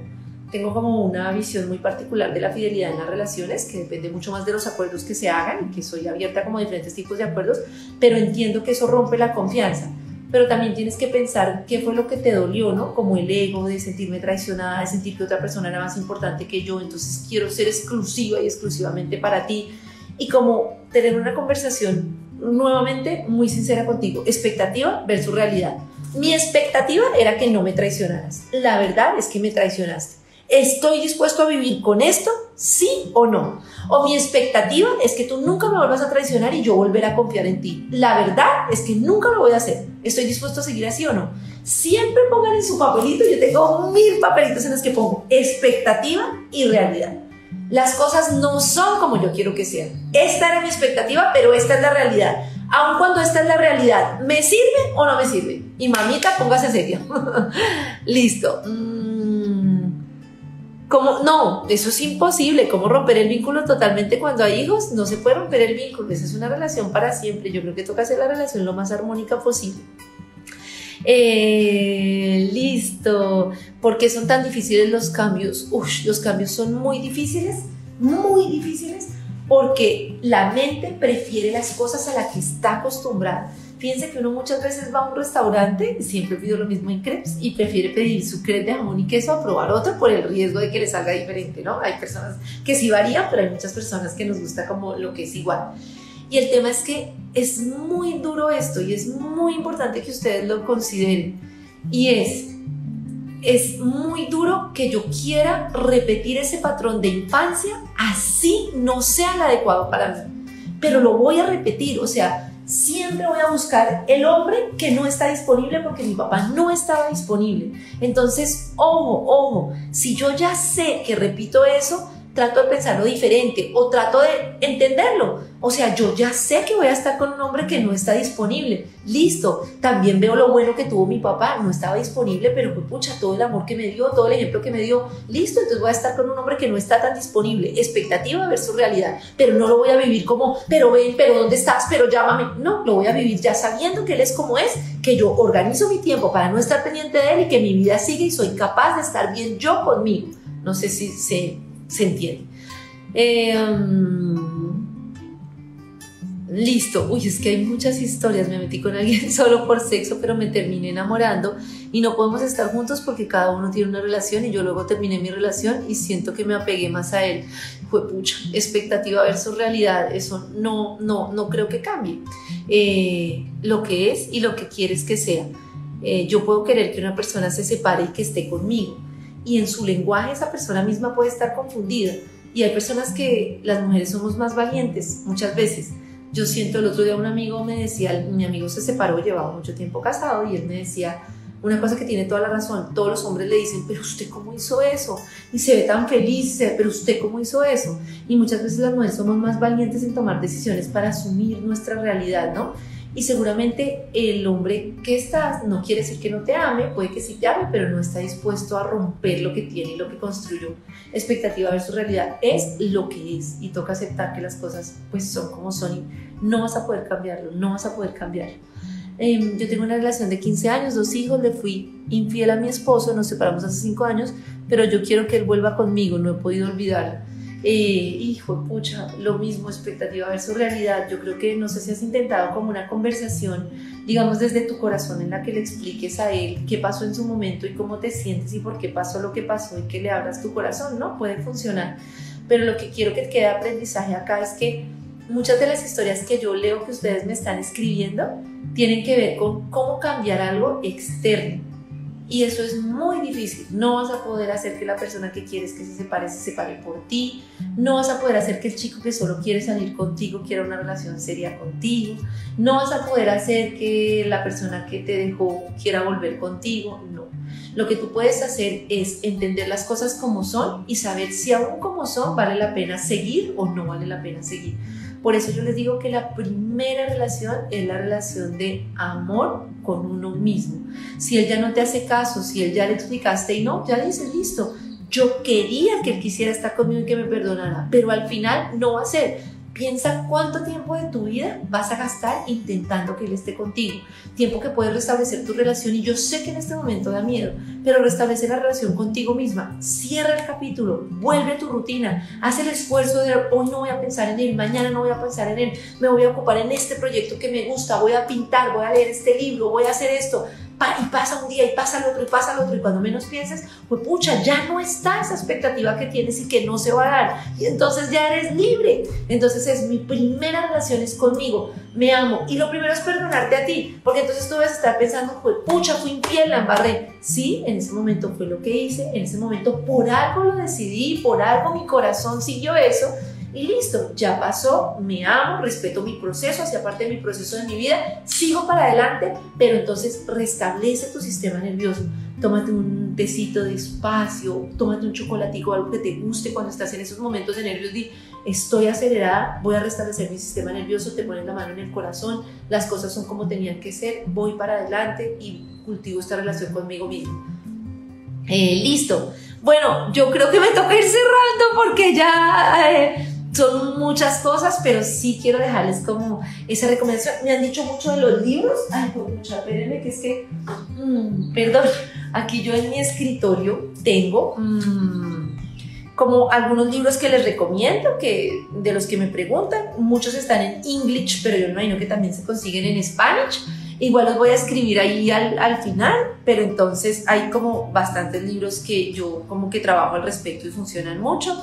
tengo como una visión muy particular de la fidelidad en las relaciones, que depende mucho más de los acuerdos que se hagan y que soy abierta como a diferentes tipos de acuerdos, pero entiendo que eso rompe la confianza. Pero también tienes que pensar qué fue lo que te dolió, ¿no? Como el ego de sentirme traicionada, de sentir que otra persona era más importante que yo, entonces quiero ser exclusiva y exclusivamente para ti. Y como tener una conversación nuevamente muy sincera contigo. Expectativa versus realidad. Mi expectativa era que no me traicionaras. La verdad es que me traicionaste. ¿Estoy dispuesto a vivir con esto? ¿Sí o no? O mi expectativa es que tú nunca me vuelvas a traicionar y yo volver a confiar en ti. La verdad es que nunca lo voy a hacer. ¿Estoy dispuesto a seguir así o no? Siempre pongan en su papelito, yo tengo mil papelitos en los que pongo expectativa y realidad. Las cosas no son como yo quiero que sean. Esta era mi expectativa, pero esta es la realidad. Aun cuando esta es la realidad, ¿me sirve o no me sirve? Y mamita, póngase serio. *laughs* Listo. Mm. ¿Cómo? No, eso es imposible. ¿Cómo romper el vínculo totalmente cuando hay hijos? No se puede romper el vínculo. Esa es una relación para siempre. Yo creo que toca hacer la relación lo más armónica posible. Eh, listo. ¿Por qué son tan difíciles los cambios? Uf, los cambios son muy difíciles, muy difíciles, porque la mente prefiere las cosas a las que está acostumbrada. Fíjense que uno muchas veces va a un restaurante, siempre pido lo mismo en crepes, y prefiere pedir su crepe de jamón y queso a probar otro por el riesgo de que le salga diferente, ¿no? Hay personas que sí varían, pero hay muchas personas que nos gusta como lo que es igual. Y el tema es que es muy duro esto y es muy importante que ustedes lo consideren. Y es, es muy duro que yo quiera repetir ese patrón de infancia así no sea el adecuado para mí. Pero lo voy a repetir, o sea, siempre voy a buscar el hombre que no está disponible porque mi papá no estaba disponible. Entonces, ojo, ojo, si yo ya sé que repito eso, trato de pensarlo diferente o trato de entenderlo. O sea, yo ya sé que voy a estar con un hombre que no está disponible. Listo. También veo lo bueno que tuvo mi papá. No estaba disponible, pero pues pucha, todo el amor que me dio, todo el ejemplo que me dio. Listo. Entonces voy a estar con un hombre que no está tan disponible. Expectativa versus realidad. Pero no lo voy a vivir como, pero ven, pero ¿dónde estás? Pero llámame. No, lo voy a vivir ya sabiendo que él es como es, que yo organizo mi tiempo para no estar pendiente de él y que mi vida sigue y soy capaz de estar bien yo conmigo. No sé si se se entiende. Em, listo, uy, es que hay muchas historias, me metí con alguien *laughs* solo por sexo, pero me terminé enamorando y no podemos estar juntos porque cada uno tiene una relación y yo luego terminé mi relación y siento que me apegué más a él. Fue pucha, expectativa versus realidad, eso no, no, no creo que cambie. Eh, lo que es y lo que quieres que sea. Eh, yo puedo querer que una persona se separe y que esté conmigo y en su lenguaje esa persona misma puede estar confundida. Y hay personas que las mujeres somos más valientes muchas veces. Yo siento el otro día un amigo me decía, mi amigo se separó, llevaba mucho tiempo casado y él me decía una cosa que tiene toda la razón. Todos los hombres le dicen, pero usted cómo hizo eso? Y se ve tan feliz, pero usted cómo hizo eso? Y muchas veces las mujeres somos más valientes en tomar decisiones para asumir nuestra realidad, ¿no? Y seguramente el hombre que estás no quiere decir que no te ame, puede que sí te ame, pero no está dispuesto a romper lo que tiene y lo que construyó. Expectativa versus realidad es lo que es y toca aceptar que las cosas pues son como son y no vas a poder cambiarlo, no vas a poder cambiarlo. Em, yo tengo una relación de 15 años, dos hijos, le fui infiel a mi esposo, nos separamos hace 5 años, pero yo quiero que él vuelva conmigo, no he podido olvidarlo eh, hijo, pucha, lo mismo, expectativa versus realidad. Yo creo que no sé si has intentado como una conversación, digamos, desde tu corazón en la que le expliques a él qué pasó en su momento y cómo te sientes y por qué pasó lo que pasó y que le abras tu corazón, ¿no? Puede funcionar. Pero lo que quiero que quede aprendizaje acá es que muchas de las historias que yo leo que ustedes me están escribiendo tienen que ver con cómo cambiar algo externo y eso es muy difícil. No vas a poder hacer que la persona que quieres que se separe se separe por ti. No vas a poder hacer que el chico que solo quiere salir contigo quiera una relación seria contigo. No vas a poder hacer que la persona que te dejó quiera volver contigo. No. Lo que tú puedes hacer es entender las cosas como son y saber si aún como son vale la pena seguir o no vale la pena seguir. Por eso yo les digo que la primera relación es la relación de amor con uno mismo. Si él ya no te hace caso, si él ya le explicaste y no, ya dice, listo, yo quería que él quisiera estar conmigo y que me perdonara, pero al final no va a ser. Piensa cuánto tiempo de tu vida vas a gastar intentando que Él esté contigo. Tiempo que puedes restablecer tu relación y yo sé que en este momento da miedo, pero restablecer la relación contigo misma. Cierra el capítulo, vuelve a tu rutina, haz el esfuerzo de hoy no voy a pensar en Él, mañana no voy a pensar en Él, me voy a ocupar en este proyecto que me gusta, voy a pintar, voy a leer este libro, voy a hacer esto, y pasa un día y pasa el otro y pasa el otro y cuando menos pienses, pues pucha, ya no está esa expectativa que tienes y que no se va a dar y entonces ya eres libre. Entonces es mi primera relación es conmigo, me amo y lo primero es perdonarte a ti, porque entonces tú vas a estar pensando, pues pucha, fui infiel, la embarré. Sí, en ese momento fue lo que hice, en ese momento por algo lo decidí, por algo mi corazón siguió eso y listo, ya pasó, me amo, respeto mi proceso, hacia parte de mi proceso de mi vida, sigo para adelante, pero entonces restablece tu sistema nervioso. Tómate un tecito de espacio, tómate un chocolatico, algo que te guste cuando estás en esos momentos de nervios. Di, estoy acelerada, voy a restablecer mi sistema nervioso, te pones la mano en el corazón, las cosas son como tenían que ser, voy para adelante y cultivo esta relación conmigo mismo. Eh, listo. Bueno, yo creo que me toca ir cerrando porque ya eh, son muchas cosas, pero sí quiero dejarles como esa recomendación. Me han dicho mucho de los libros. Ay, pues mucha, espérenme, que es que, mm, perdón, aquí yo en mi escritorio tengo mm, como algunos libros que les recomiendo, que de los que me preguntan. Muchos están en English, pero yo imagino que también se consiguen en Spanish. Igual los voy a escribir ahí al, al, final, pero entonces hay como bastantes libros que yo como que trabajo al respecto y funcionan mucho.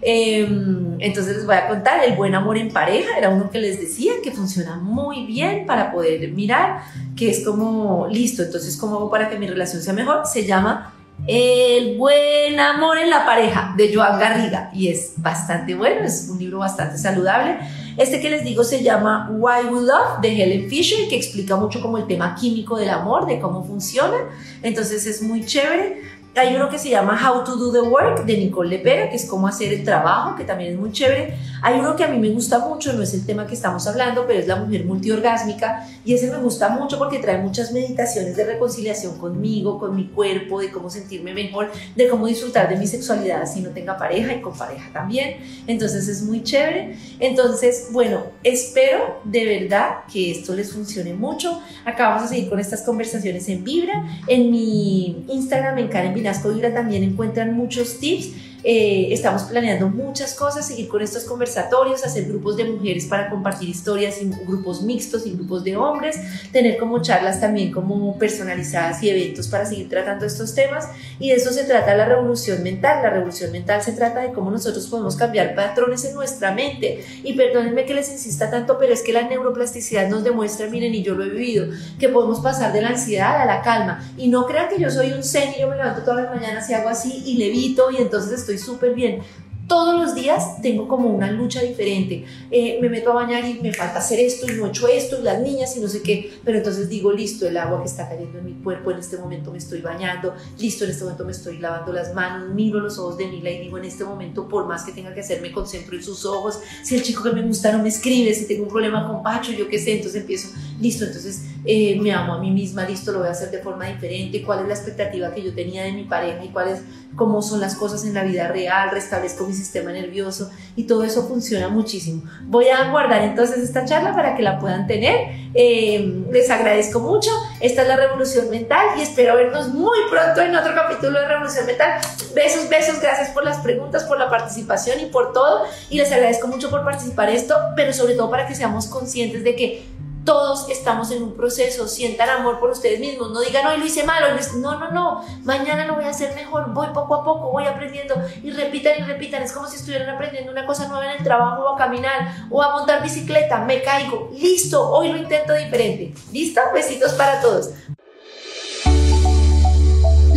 Em, entonces les voy a contar, el buen amor en pareja era uno que les decía que funciona muy bien para poder mirar, que es como, listo, entonces ¿cómo hago para que mi relación sea mejor? Se llama El buen amor en la pareja de Joan Garriga y es bastante bueno, es un libro bastante saludable. Este que les digo se llama Why We Love de Helen Fisher, que explica mucho como el tema químico del amor, de cómo funciona. Entonces es muy chévere. Hay uno que se llama How to Do the Work de Nicole Lepera, que es cómo hacer el trabajo, que también es muy chévere. Hay uno que a mí me gusta mucho, no es el tema que estamos hablando, pero es la mujer multiorgásmica y ese me gusta mucho porque trae muchas meditaciones de reconciliación conmigo, con mi cuerpo, de cómo sentirme mejor, de cómo disfrutar de mi sexualidad si no tenga pareja y con pareja también. Entonces es muy chévere. Entonces, bueno, espero de verdad que esto les funcione mucho. Acá vamos a seguir con estas conversaciones en Vibra. En mi Instagram, en Karen Vibra, también encuentran muchos tips eh, estamos planeando muchas cosas, seguir con estos conversatorios, hacer grupos de mujeres para compartir historias, y grupos mixtos y grupos de hombres, tener como charlas también como personalizadas y eventos para seguir tratando estos temas. Y de eso se trata la revolución mental. La revolución mental se trata de cómo nosotros podemos cambiar patrones en nuestra mente. Y perdónenme que les insista tanto, pero es que la neuroplasticidad nos demuestra, miren, y yo lo he vivido, que podemos pasar de la ansiedad a la calma. Y no crean que yo soy un zen y yo me levanto todas las mañanas y hago así y levito y entonces estoy súper bien. Todos los días tengo como una lucha diferente. Eh, me meto a bañar y me falta hacer esto y no he hecho esto y las niñas y no sé qué. Pero entonces digo, listo, el agua que está cayendo en mi cuerpo, en este momento me estoy bañando, listo, en este momento me estoy lavando las manos, miro los ojos de Mila y digo, en este momento, por más que tenga que hacer, me concentro en sus ojos. Si el chico que me gusta no me escribe, si tengo un problema con Pacho, yo qué sé, entonces empiezo, listo, entonces eh, me amo a mí misma, listo, lo voy a hacer de forma diferente, cuál es la expectativa que yo tenía de mi pareja y cuál es cómo son las cosas en la vida real, restablezco mi sistema nervioso y todo eso funciona muchísimo. Voy a guardar entonces esta charla para que la puedan tener. Eh, les agradezco mucho. Esta es la Revolución Mental y espero vernos muy pronto en otro capítulo de Revolución Mental. Besos, besos, gracias por las preguntas, por la participación y por todo. Y les agradezco mucho por participar esto, pero sobre todo para que seamos conscientes de que todos estamos en un proceso, sientan amor por ustedes mismos, no digan, hoy lo hice mal, no, no, no, mañana lo voy a hacer mejor, voy poco a poco, voy aprendiendo. Y repitan y repitan, es como si estuvieran aprendiendo una cosa nueva en el trabajo o a caminar o a montar bicicleta, me caigo, listo, hoy lo intento diferente, listo, besitos para todos.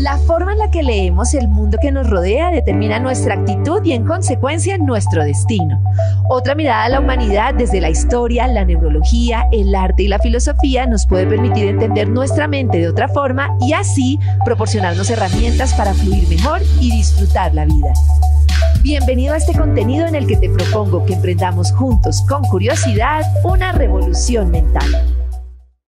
La forma en la que leemos el mundo que nos rodea determina nuestra actitud y en consecuencia nuestro destino. Otra mirada a la humanidad desde la historia, la neurología, el arte y la filosofía nos puede permitir entender nuestra mente de otra forma y así proporcionarnos herramientas para fluir mejor y disfrutar la vida. Bienvenido a este contenido en el que te propongo que emprendamos juntos con curiosidad una revolución mental.